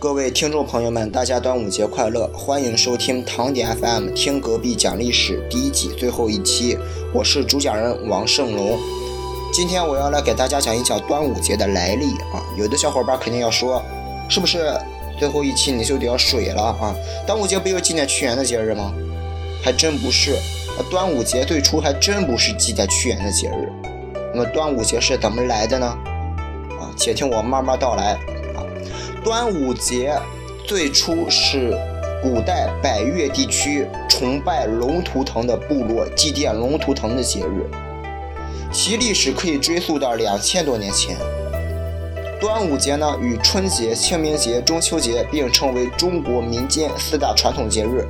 各位听众朋友们，大家端午节快乐！欢迎收听唐点 FM，听隔壁讲历史第一季最后一期，我是主讲人王胜龙。今天我要来给大家讲一讲端午节的来历啊！有的小伙伴肯定要说，是不是最后一期你就得要水了啊？端午节不就纪念屈原的节日吗？还真不是，端午节最初还真不是纪念屈原的节日。那么端午节是怎么来的呢？啊，且听我慢慢道来。端午节最初是古代百越地区崇拜龙图腾的部落祭奠龙图腾的节日，其历史可以追溯到两千多年前。端午节呢，与春节、清明节、中秋节并称为中国民间四大传统节日。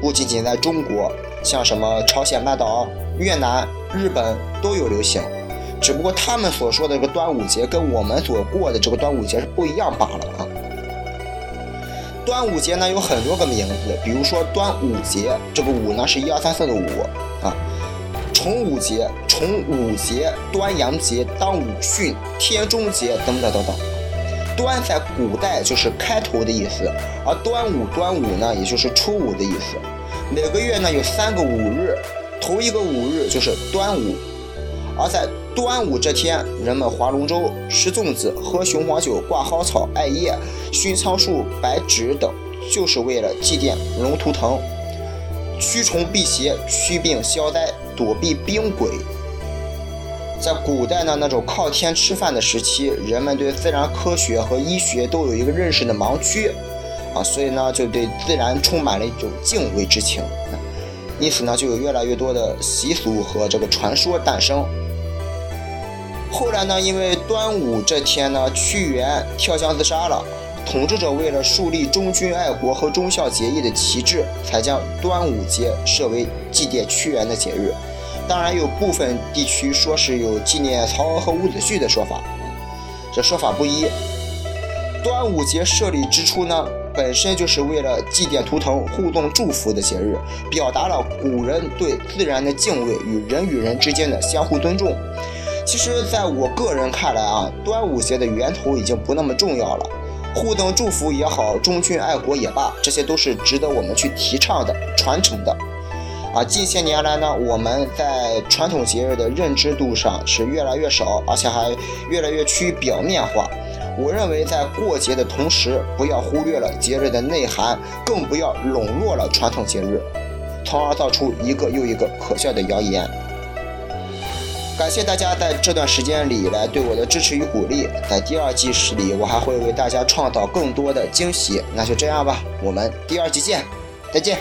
不仅仅在中国，像什么朝鲜半岛、越南、日本都有流行。只不过他们所说的这个端午节跟我们所过的这个端午节是不一样罢了啊。端午节呢有很多个名字，比如说端午节，这个午呢是一二三四的午啊。重五节、重五节、端阳节、当午汛、天中节等等等等。端在古代就是开头的意思，而端午端午呢也就是初五的意思。每个月呢有三个五日，头一个五日就是端午。而在端午这天，人们划龙舟、吃粽子、喝雄黄酒、挂蒿草、艾叶、熏苍术、白芷等，就是为了祭奠龙图腾，驱虫辟邪、驱病消灾、躲避兵鬼。在古代呢，那种靠天吃饭的时期，人们对自然科学和医学都有一个认识的盲区。啊，所以呢，就对自然充满了一种敬畏之情，因此呢，就有越来越多的习俗和这个传说诞生。后来呢，因为端午这天呢，屈原跳江自杀了，统治者为了树立忠君爱国和忠孝节义的旗帜，才将端午节设为祭奠屈原的节日。当然，有部分地区说是有纪念曹娥和伍子胥的说法，这说法不一。端午节设立之初呢，本身就是为了祭奠图腾、互动祝福的节日，表达了古人对自然的敬畏与人与人之间的相互尊重。其实，在我个人看来啊，端午节的源头已经不那么重要了。互动祝福也好，忠君爱国也罢，这些都是值得我们去提倡的、传承的。啊，近些年来呢，我们在传统节日的认知度上是越来越少，而且还越来越趋于表面化。我认为，在过节的同时，不要忽略了节日的内涵，更不要笼络了传统节日，从而造出一个又一个可笑的谣言。感谢大家在这段时间里来对我的支持与鼓励，在第二季里，我还会为大家创造更多的惊喜。那就这样吧，我们第二季见，再见。